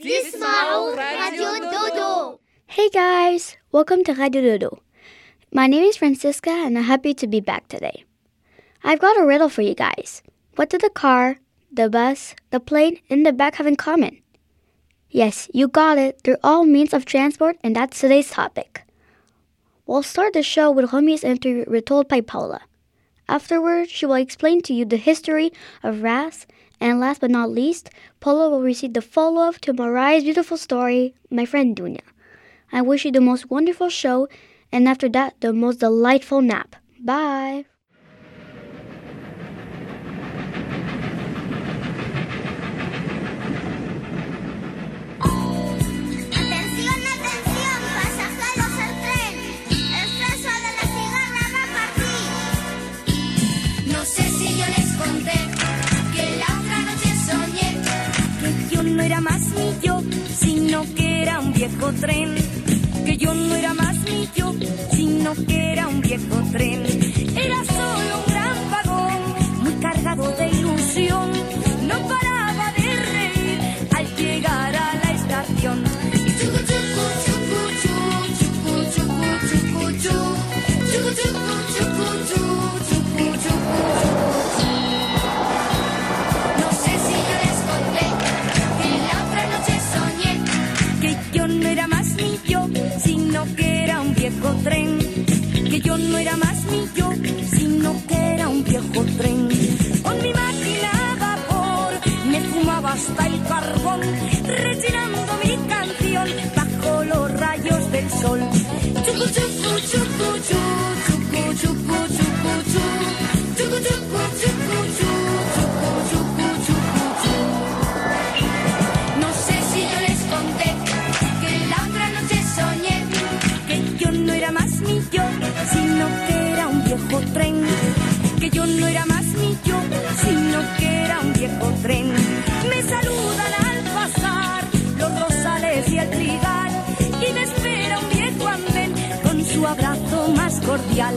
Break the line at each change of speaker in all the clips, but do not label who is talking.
Dismao Radio Dodo.
Hey guys, welcome to Radio Dodo. My name is Francisca and I'm happy to be back today. I've got a riddle for you guys. What do the car, the bus, the plane, and the bag have in common? Yes, you got it. They're all means of transport, and that's today's topic. We'll start the show with Romi's interview retold by Paula. Afterwards, she will explain to you the history of RAS, and last but not least, Paula will receive the follow-up to Mariah's beautiful story, My Friend Dunya. I wish you the most wonderful show, and after that, the most delightful nap. Bye!
Viejo tren. Que yo no era más no era más cordial.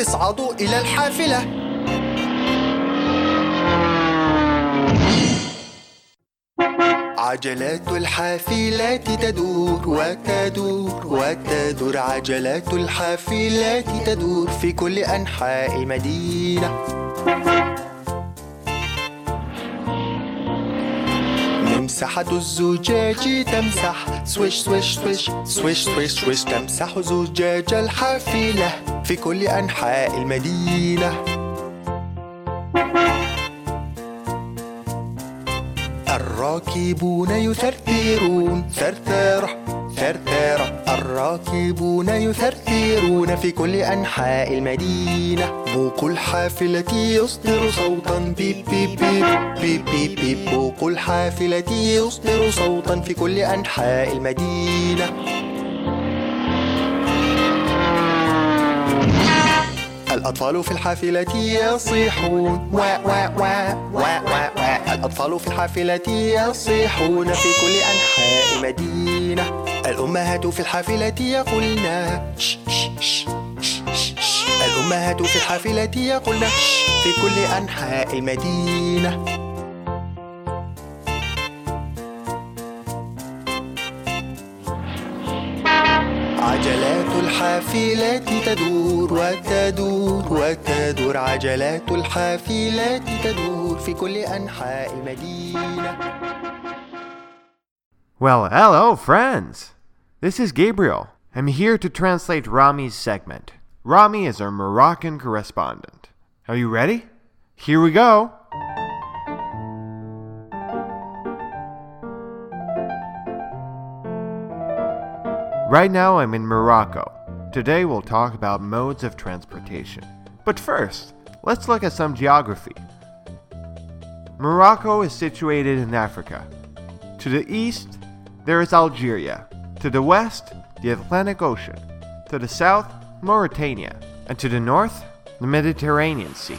اصعدوا إلى الحافلة. عجلات الحافلات تدور وتدور وتدور. عجلات الحافلات تدور في كل أنحاء المدينة. ممسحة الزجاج تمسح سويش سويش سويش سويش سويش سويش. تمسح زجاج الحافلة. في كل أنحاء المدينة. الراكبون يثرثرون ثرثرة ثرثرة. الراكبون يثرثرون في كل أنحاء المدينة. بوق الحافلة يصدر صوتا. بيب بيب بيب بيب بيب بيب. بوق الحافلة يصدر صوتا في كل أنحاء المدينة. الأطفال في الحافلة يصيحون. وا وا وا وا وا وا الأطفال في الحافلة يصيحون في كل أنحاء المدينة. الأمهات في الحافلة يقولن ش ش الأمهات في الحافلة يقولن في كل أنحاء المدينة. الحافلات تدور وتدور وتدور عجلات الحافلات تدور في كل أنحاء المدينة
Well, hello, friends! This is Gabriel. I'm here to translate Rami's segment. Rami is our Moroccan correspondent. Are you ready? Here we go! Right now, I'm in Morocco. Today, we'll talk about modes of transportation. But first, let's look at some geography. Morocco is situated in Africa. To the east, there is Algeria. To the west, the Atlantic Ocean. To the south, Mauritania. And to the north, the Mediterranean Sea.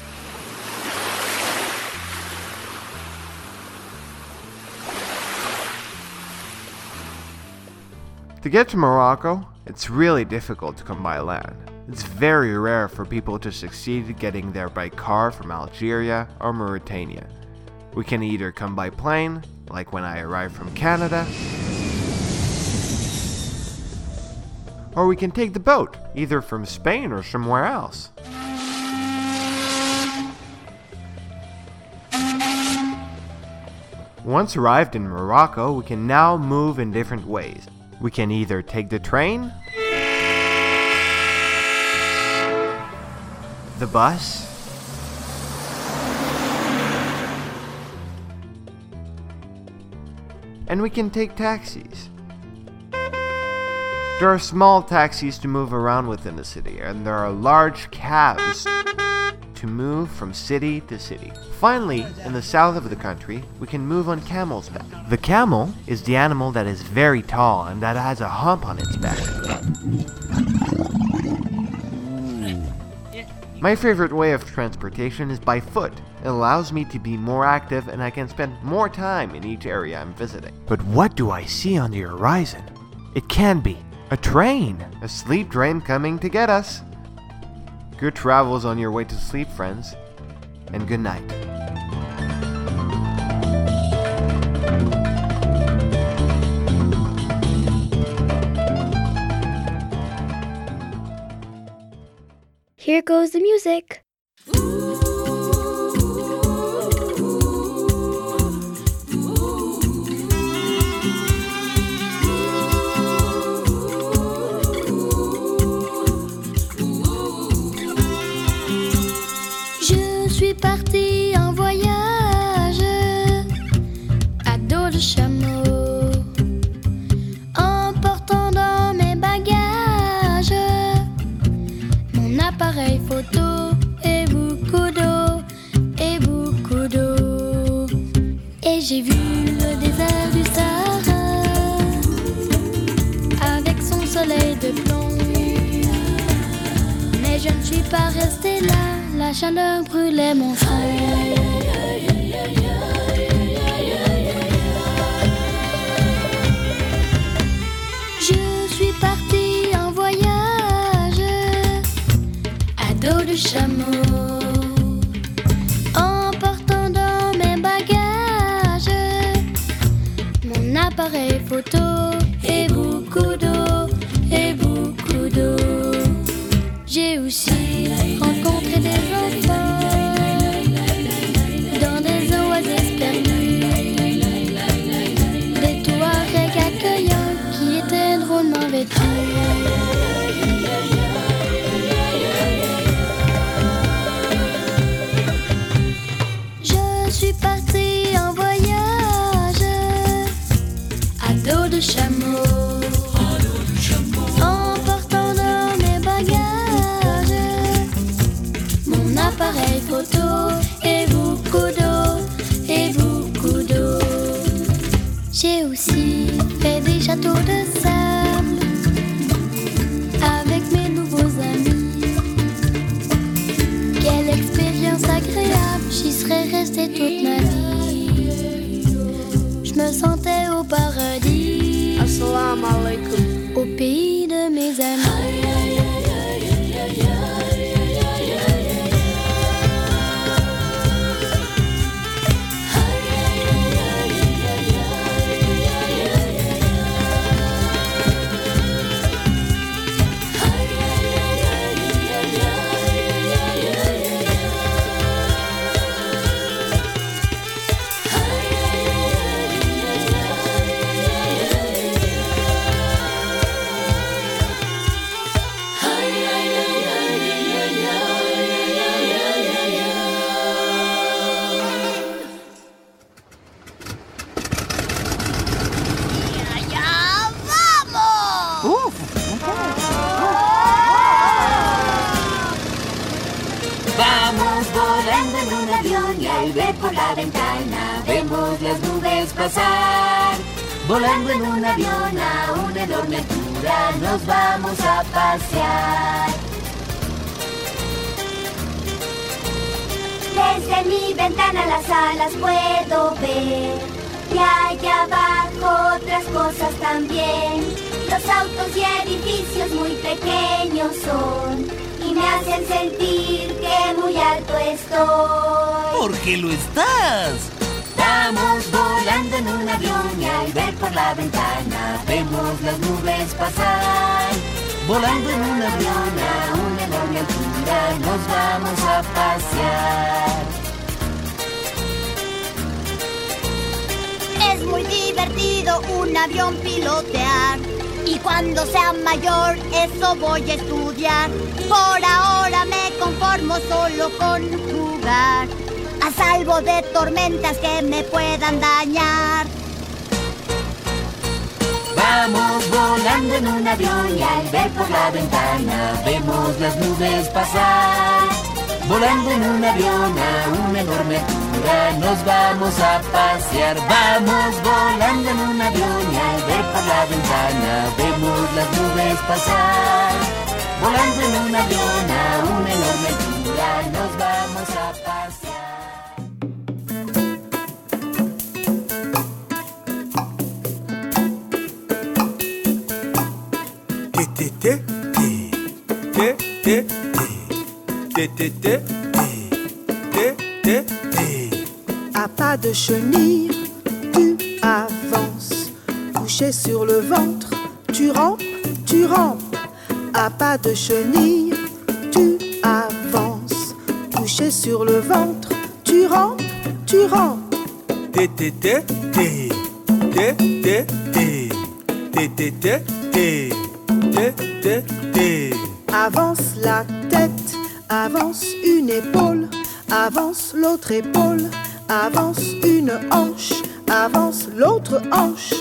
To get to Morocco, it's really difficult to come by land. It's very rare for people to succeed getting there by car from Algeria or Mauritania. We can either come by plane, like when I arrived from Canada, or we can take the boat, either from Spain or somewhere else. Once arrived in Morocco, we can now move in different ways. We can either take the train, the bus, and we can take taxis. There are small taxis to move around within the city, and there are large cabs to move from city to city. Finally, in the south of the country, we can move on camel's back. The camel is the animal that is very tall and that has a hump on its back. My favorite way of transportation is by foot. It allows me to be more active and I can spend more time in each area I'm visiting. But what do I see on the horizon? It can be a train! A sleep train coming to get us! Good travels on your way to sleep, friends, and good night.
Here goes the music.
J'ai vu le désert du Sahara avec son soleil de plomb. Mais je ne suis pas restée là, la chaleur brûlait mon front. Je suis partie en voyage à dos de chameau,
foto's. Volando en un avión a una enorme altura nos vamos a pasear.
Desde mi ventana las alas puedo ver. Y allá abajo otras cosas también. Los autos y edificios muy pequeños son. Y me hacen sentir que muy alto estoy.
¿Por qué lo estás? Estamos volando en un avión y al ver por la ventana vemos las nubes pasar. Volando en un avión a una enorme altura nos vamos a pasear.
Es muy divertido un avión pilotear
Y cuando sea mayor, eso voy a estudiar. Por ahora me conformo solo con jugar. A salvo de tormentas que me puedan dañar.
Vamos volando en un avión y al ver por la ventana vemos las nubes pasar. Volando en un avión a una enorme altura nos vamos a pasear. Vamos volando en un avión y al ver por la ventana vemos las nubes pasar. Volando en un avión
À pas de chenille, tu avances. Couché sur le ventre, tu rampes, tu rampes. À pas de chenille, tu avances. Couché sur le ventre, tu rampes, tu rampes. Épaule, avance une hanche, avance l'autre hanche.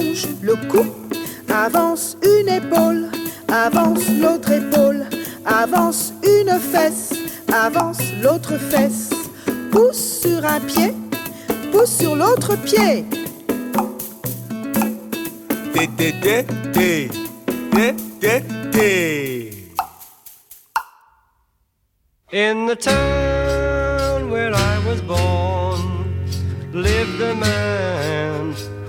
Allonge le cou, avance une épaule, avance l'autre épaule, avance une fesse, avance l'autre fesse. Pousse sur un pied, pousse sur l'autre pied.
In the town where I was born lived a man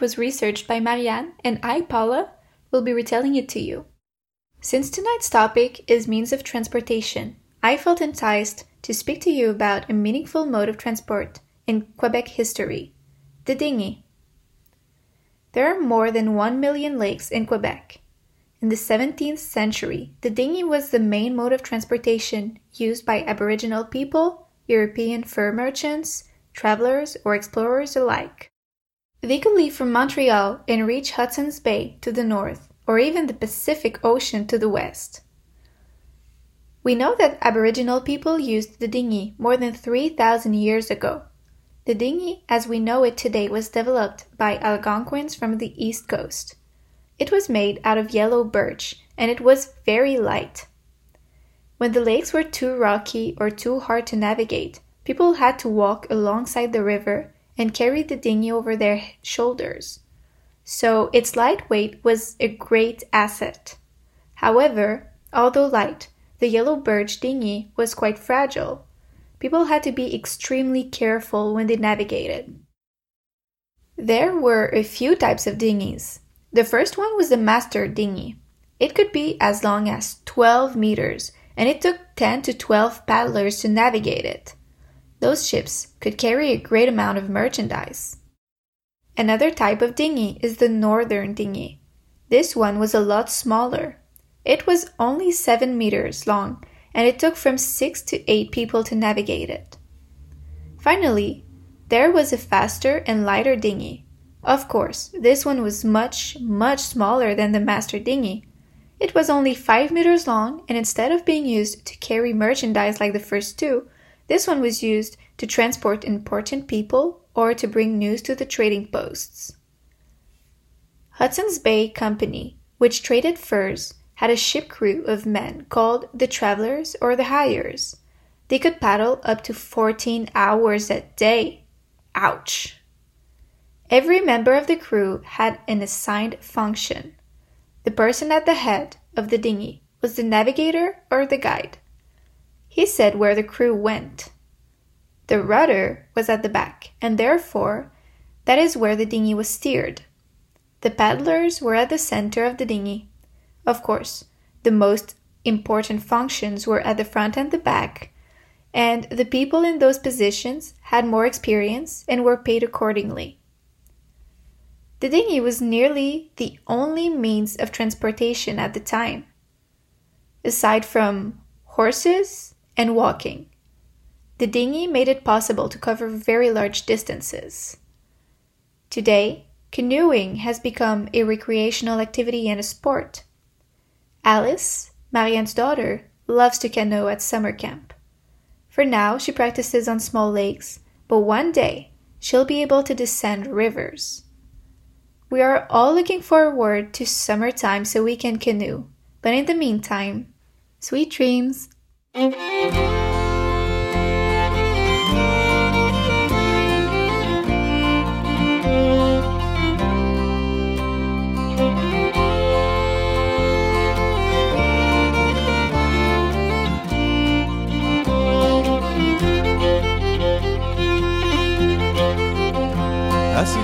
Was researched by Marianne, and I, Paula, will be retelling it to you. Since tonight's topic is means of transportation, I felt enticed to speak to you about a meaningful mode of transport in Quebec history the dinghy. There are more than 1 million lakes in Quebec. In the 17th century, the dinghy was the main mode of transportation used by Aboriginal people, European fur merchants, travelers, or explorers alike. They could leave from Montreal and reach Hudson's Bay to the north, or even the Pacific Ocean to the west. We know that Aboriginal people used the dinghy more than 3,000 years ago. The dinghy, as we know it today, was developed by Algonquins from the east coast. It was made out of yellow birch and it was very light. When the lakes were too rocky or too hard to navigate, people had to walk alongside the river and carry the dinghy over their shoulders. So its light weight was a great asset. However, although light, the yellow birch dinghy was quite fragile. People had to be extremely careful when they navigated. There were a few types of dinghies. The first one was the master dinghy. It could be as long as 12 meters, and it took 10 to 12 paddlers to navigate it. Those ships could carry a great amount of merchandise. Another type of dinghy is the northern dinghy. This one was a lot smaller. It was only 7 meters long, and it took from 6 to 8 people to navigate it. Finally, there was a faster and lighter dinghy. Of course, this one was much, much smaller than the master dinghy. It was only 5 meters long, and instead of being used to carry merchandise like the first two, this one was used to transport important people or to bring news to the trading posts. Hudson's Bay Company, which traded furs, had a ship crew of men called the travelers or the hyers. They could paddle up to 14 hours a day. Ouch! Every member of the crew had an assigned function. The person at the head of the dinghy was the navigator or the guide. He said where the crew went. The rudder was at the back, and therefore that is where the dinghy was steered. The paddlers were at the center of the dinghy. Of course, the most important functions were at the front and the back, and the people in those positions had more experience and were paid accordingly. The dinghy was nearly the only means of transportation at the time, aside from horses and walking. The dinghy made it possible to cover very large distances. Today, canoeing has become a recreational activity and a sport. Alice, Marianne's daughter, loves to canoe at summer camp. For now, she practices on small lakes, but one day she'll be able to descend rivers. We are all looking forward to summertime so we can canoe, but in the meantime, sweet dreams.
Assis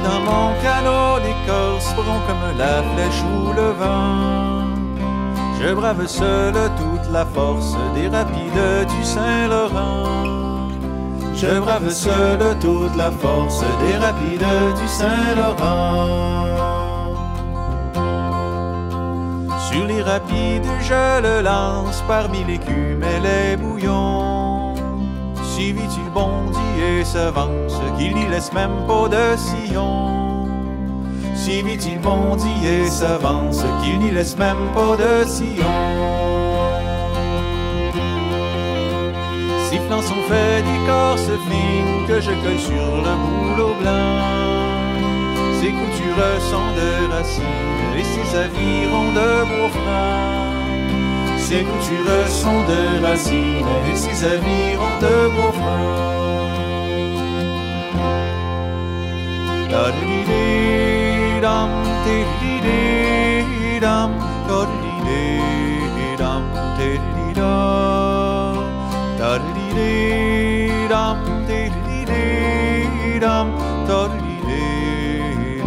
dans mon canot, l'écorce front comme la flèche ou le vent. Je brave seul toute la force des rapides du Saint-Laurent. Je brave seul toute la force des rapides du Saint-Laurent. Sur les rapides, je le lance parmi l'écume et les bouillons. Si vite il bondit et s'avance qu'il n'y laisse même pas de sillon. Si vite il bondit et s'avance qu'il n'y laisse même pas de sillon. Sifflant son fait d'écorce fine que je colle sur le boulot blanc. Ses coutures sont de racines et ses avirons de bois franc. Ses coutures sont de racines et ses avirons de bois franc. Da-di-di-dam, di-di-di-dam, da-di-di-di-dam, di-di-di-da. Da-di-di-di-dam, di-di-di-dam, da-di-di-di.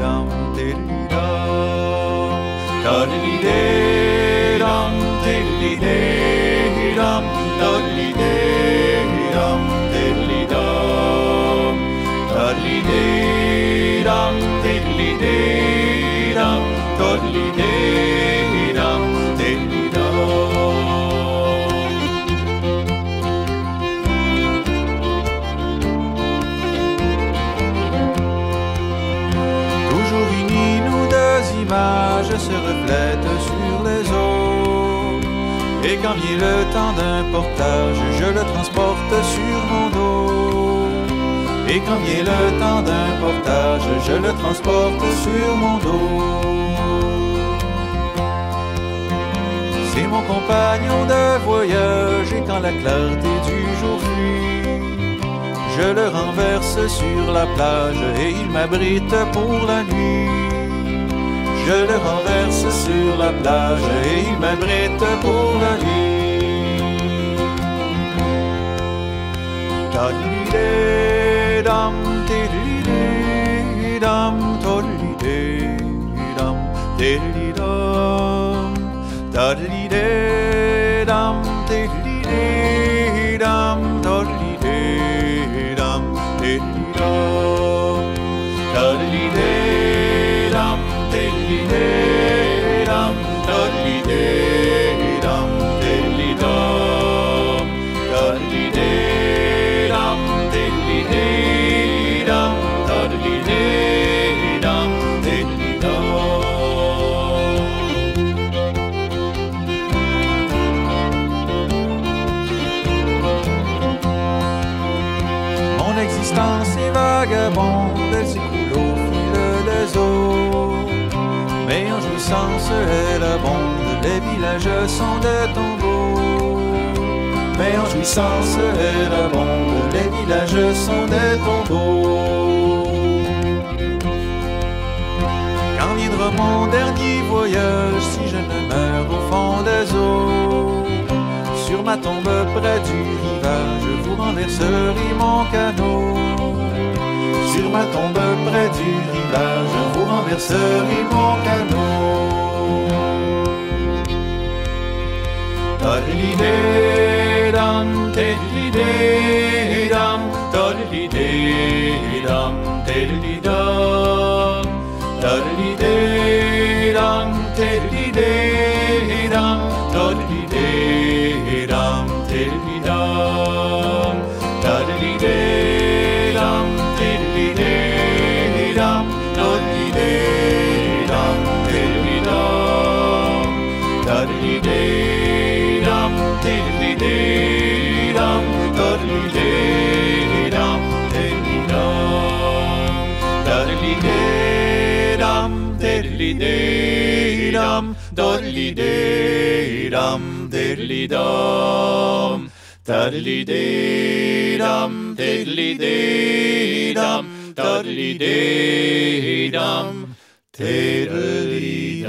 dum diddly dum diddly day quand vient le temps d'un portage, je le transporte sur mon dos. Et quand vient le temps d'un portage, je le transporte sur mon dos. C'est mon compagnon de voyage et quand la clarté du jour fuit, je le renverse sur la plage et il m'abrite pour la nuit. Je le renverse sur la plage et il m'abrite pour la tidlidam. Villages sont des tombeaux. Mais en jouissance, elle abonde, les villages sont des tombeaux. Quand viendra mon dernier voyage, si je ne meurs au fond des eaux, sur ma tombe près du rivage, vous renverserez mon canot. Sur ma tombe près du rivage, vous renverserez mon canot. Toddly-day-dum, diddly-day-dum, toddly-day-dum, diddly-dum. Toddly-day-dum, diddly-day-dum, diddly-day-dum, toddly-day-dum, diddly-dum. Toddly-day-dum, diddly-day-dum, toddly-day-dum, diddly-dum.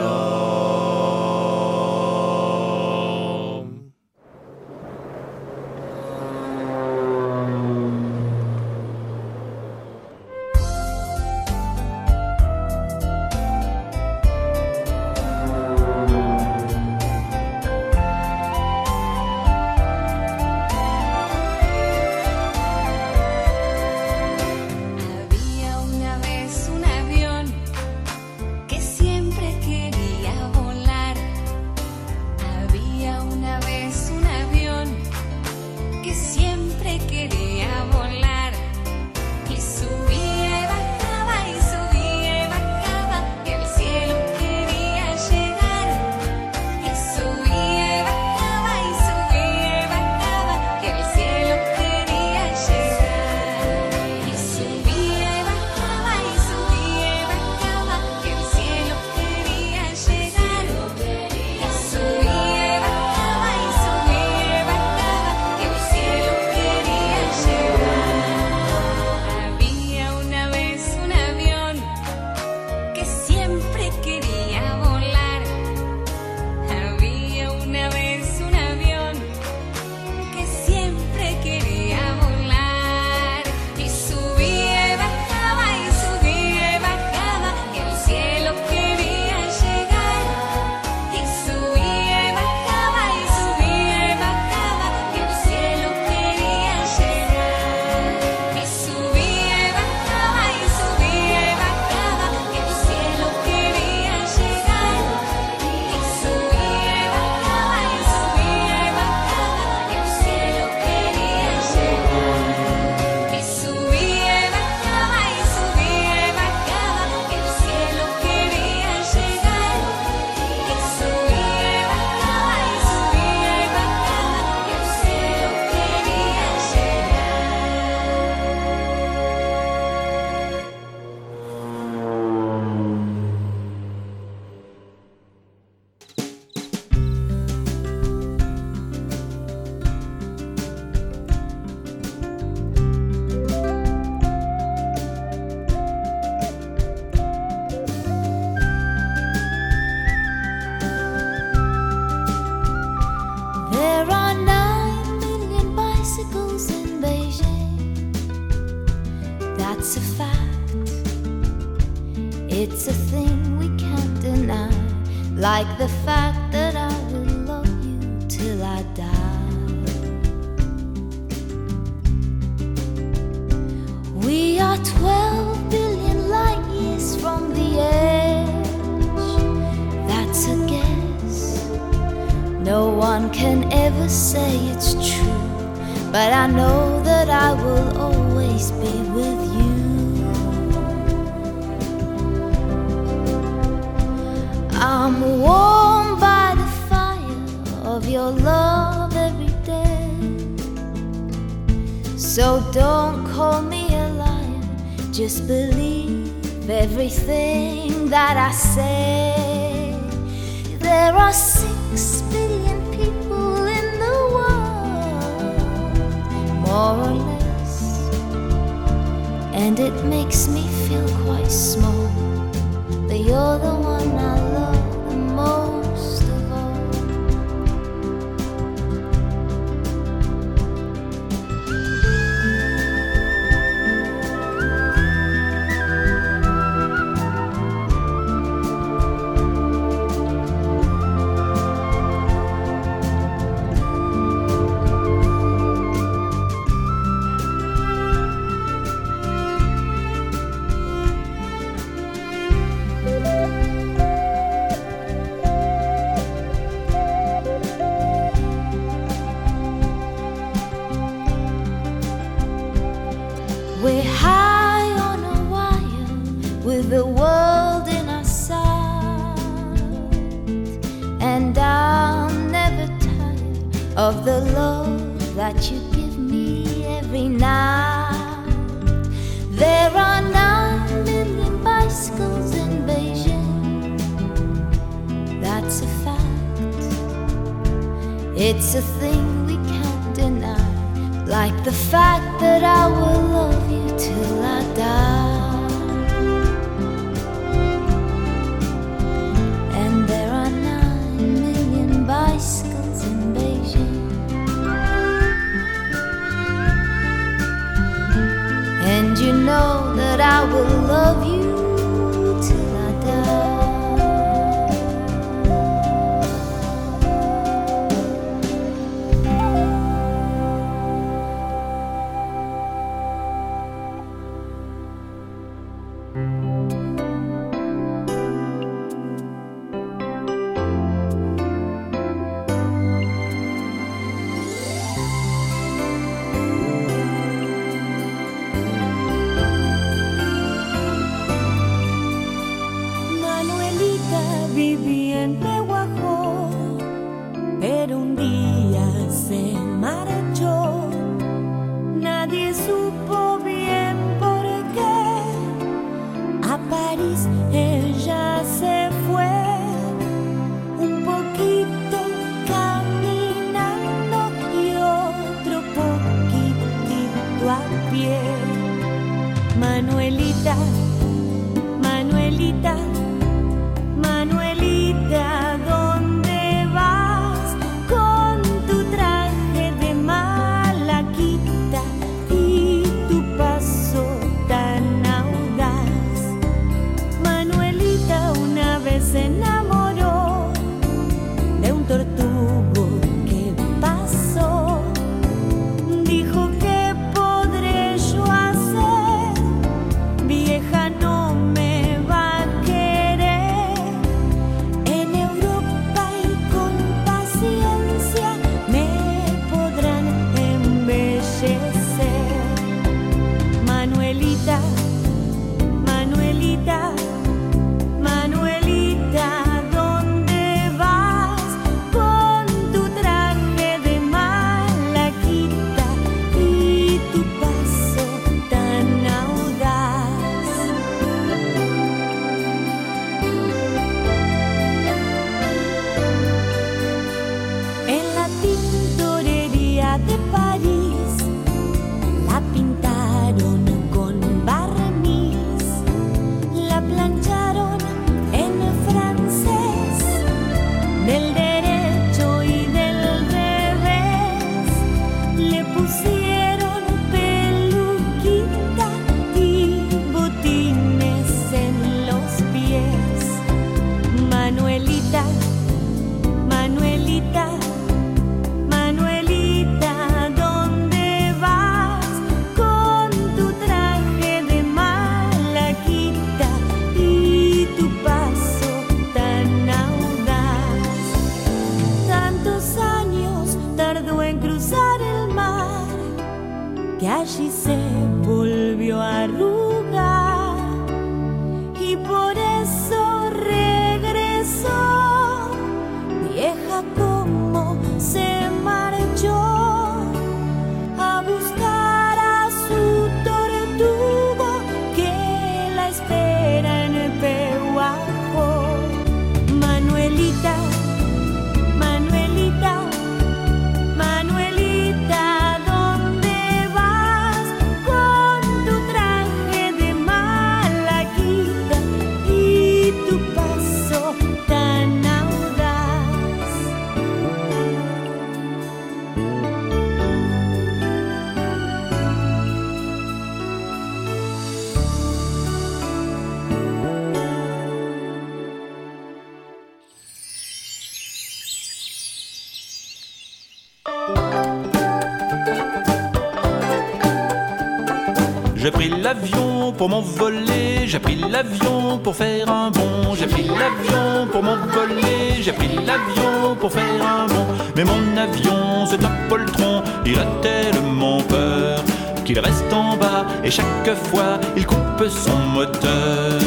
Pour m'envoler, j'ai pris l'avion pour faire un bond, j'ai pris l'avion pour m'envoler, j'ai pris l'avion pour faire un bond. Mais mon avion, c'est un poltron, il a tellement peur qu'il reste en bas et chaque fois il coupe son moteur.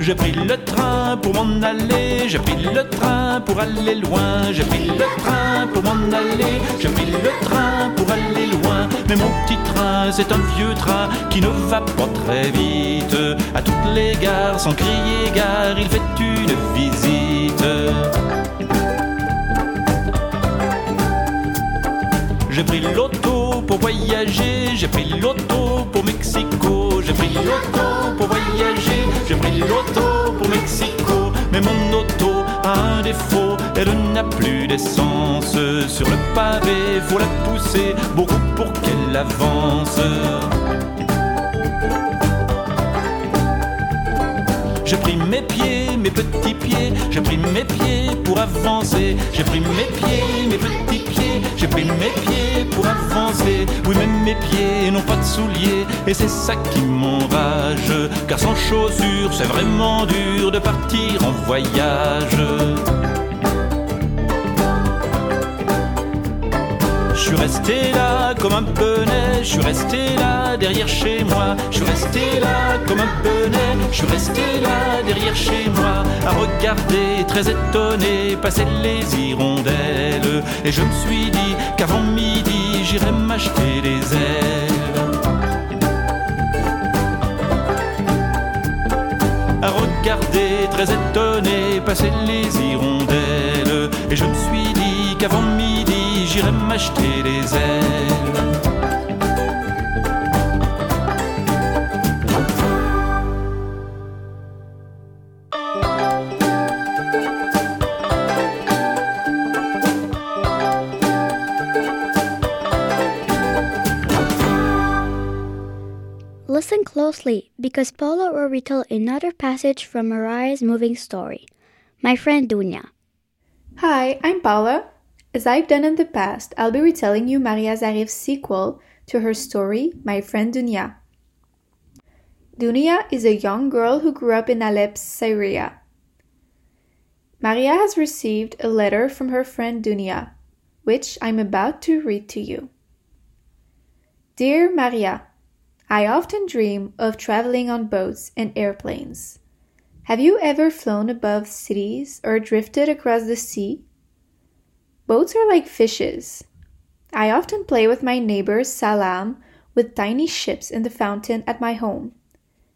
J'ai pris le train pour m'en aller, j'ai pris le train pour aller loin, j'ai pris le train pour m'en aller, j'ai pris le train pour aller loin. Mais mon petit train, c'est un vieux train qui ne va pas très vite. À toutes les gares, sans crier gare, il fait une visite. J'ai pris l'auto pour voyager, j'ai pris l'auto pour Mexico, j'ai pris l'auto pour voyager, j'ai pris l'auto pour Mexico. Un défaut, elle n'a plus d'essence. Sur le pavé, faut la pousser beaucoup pour qu'elle avance. J'ai pris mes pieds, mes petits pieds, j'ai pris mes pieds pour avancer. J'ai pris mes pieds, mes petits pieds, j'ai pris mes pieds pour avancer. Oui, même mes pieds n'ont pas de souliers, et c'est ça qui m'enrage. Car sans chaussures, c'est vraiment dur de partir en voyage. Suis resté là comme un bonnet, je suis resté là derrière chez moi, je suis resté là comme un bonnet, je suis resté là derrière chez moi, à regarder très étonné passer les hirondelles. Et je me suis dit qu'avant midi j'irais m'acheter des ailes. À regarder très étonné passer les hirondelles. Et je me suis dit qu'avant midi j'irais m'acheter des ailes.
Listen closely because Paula will retell another passage from Maria's moving story. My friend Dunya.
Hi, I'm Paula. As I've done in the past, I'll be retelling you Maria Zarif's sequel to her story, My Friend Dunya. Dunya is a young girl who grew up in Aleppo, Syria. Maria has received a letter from her friend Dunya, which I'm about to read to you. Dear Maria, I often dream of traveling on boats and airplanes. Have you ever flown above cities or drifted across the sea? Boats are like fishes. I often play with my neighbor Salam with tiny ships in the fountain at my home.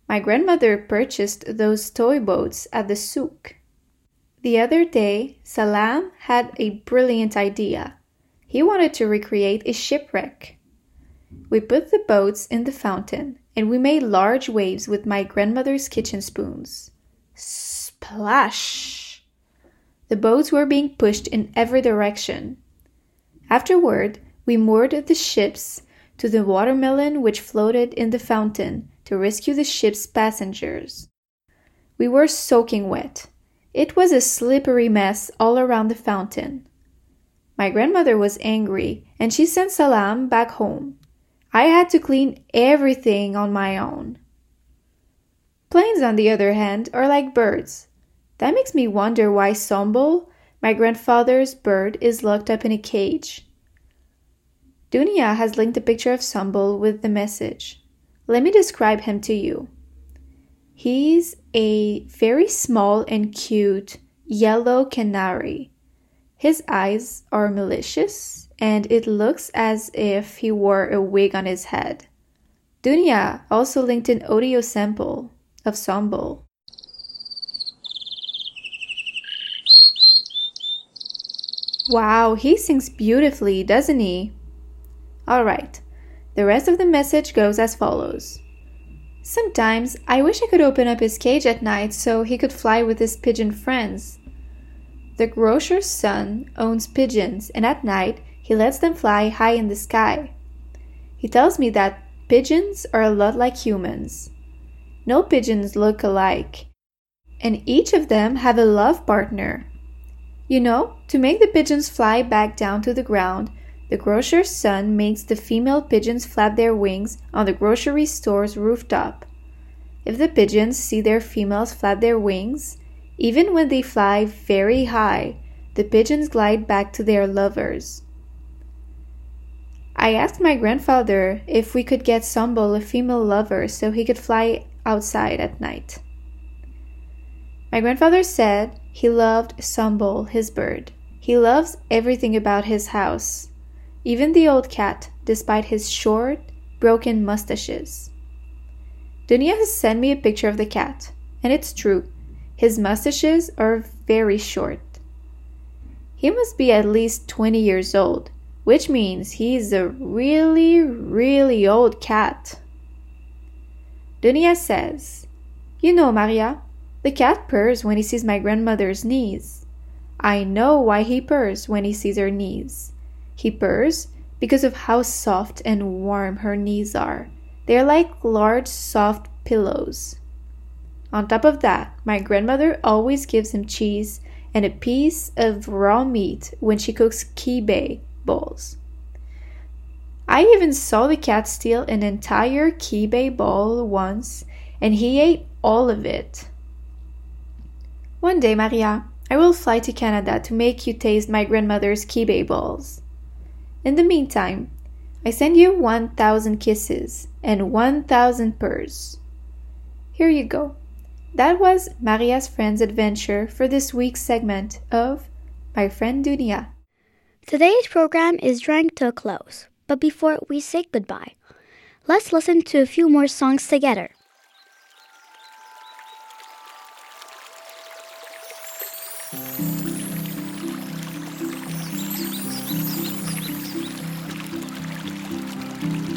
My grandmother purchased those toy boats at the souk. The other day, Salam had a brilliant idea. He wanted to recreate a shipwreck. We put the boats in the fountain and we made large waves with my grandmother's kitchen spoons. Splash! The boats were being pushed in every direction. Afterward, we moored the ships to the watermelon which floated in the fountain to rescue the ship's passengers. We were soaking wet. It was a slippery mess all around the fountain. My grandmother was angry and she sent Salam back home. I had to clean everything on my own. Planes, on the other hand, are like birds. That makes me wonder why Sombol, my grandfather's bird, is locked up in a cage. Dunia has linked a picture of Sombol with the message. Let me describe him to you. He's a very small and cute yellow canary. His eyes are malicious and it looks as if he wore a wig on his head. Dunia also linked an audio sample of Sombol. Wow, he sings beautifully, doesn't he? Alright, the rest of the message goes as follows. Sometimes I wish I could open up his cage at night so he could fly with his pigeon friends. The grocer's son owns pigeons, and at night he lets them fly high in the sky. He tells me that pigeons are a lot like humans. No pigeons look alike, and each of them have a love partner. You know, to make the pigeons fly back down to the ground, The grocer's son makes the female pigeons flap their wings on the grocery store's rooftop. If the pigeons see their females flap their wings, even when they fly very high, the pigeons glide back to their lovers. I asked my grandfather if we could get Sambol a female lover so he could fly outside at night. My grandfather said he loved Sambol, his bird. He loves everything about his house, even the old cat, despite his short, broken mustaches. Dunia has sent me a picture of the cat, and it's true. His mustaches are very short. He must be at least 20 years old, which means he's a really, really old cat. Dunia says, You know, Maria, the cat purrs when he sees my grandmother's knees. I know why he purrs when he sees her knees. He purrs because of how soft and warm her knees are. They're like large, soft pillows. On top of that, my grandmother always gives him cheese and a piece of raw meat when she cooks kibe balls. I even saw the cat steal an entire kibe ball once, and he ate all of it. One day, Maria, I will fly to Canada to make you taste my grandmother's kibe balls. In the meantime, I send you 1,000 kisses and 1,000 purrs. Here you go. That was Maria's Friend's adventure for this week's segment of My Friend Dunia.
Today's program is drawing to a close, but before we say goodbye, let's listen to a few more songs together.
thank you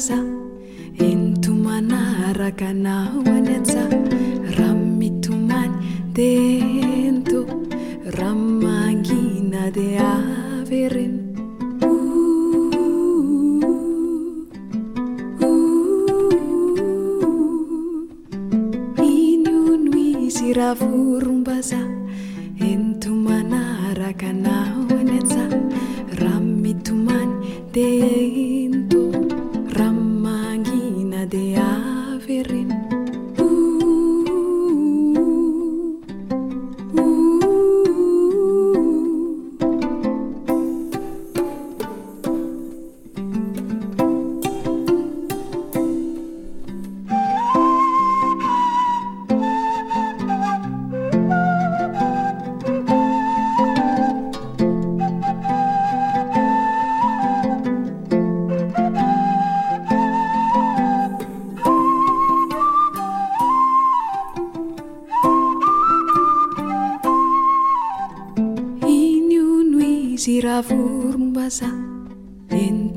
vorombaza ento manaraka anao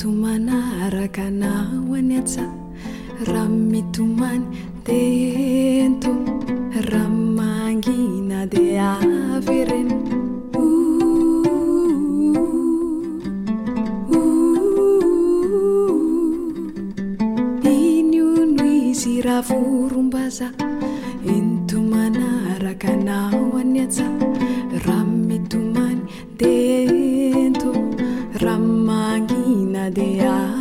mitomana araka anao any atsa raha mitomany de ento. Raha mangina de avy reny ravorombaza entomana araka anao any atsa raha mitomany de ento. Raha mang de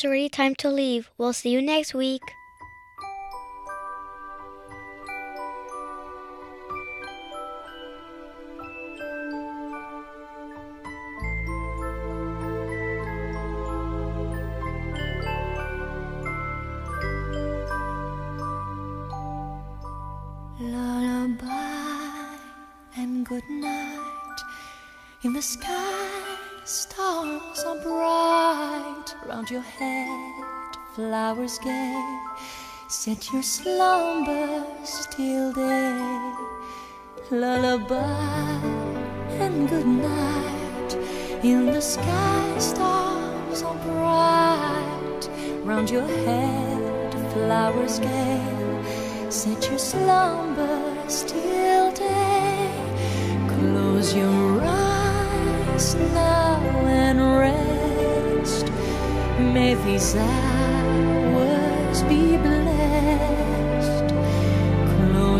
It's already time to leave. We'll see you next week.
Set your slumbers till day. Lullaby and good night. In the sky, stars are bright. Round your head, flowers gay. Set your slumbers till day. Close your eyes now and rest. May these hours be blessed.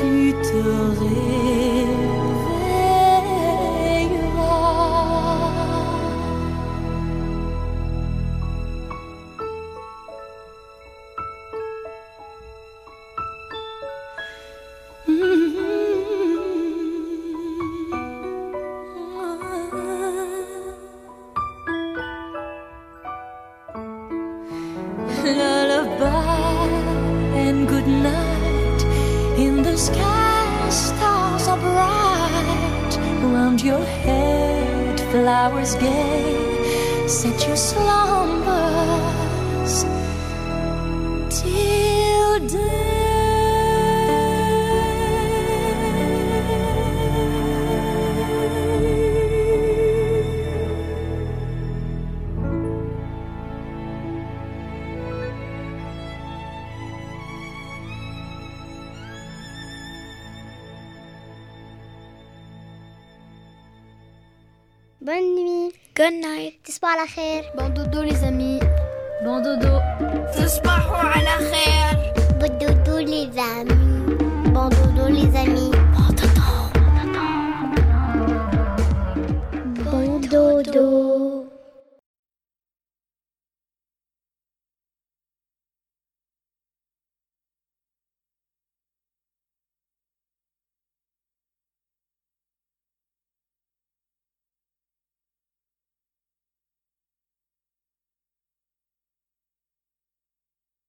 tu te réveilles.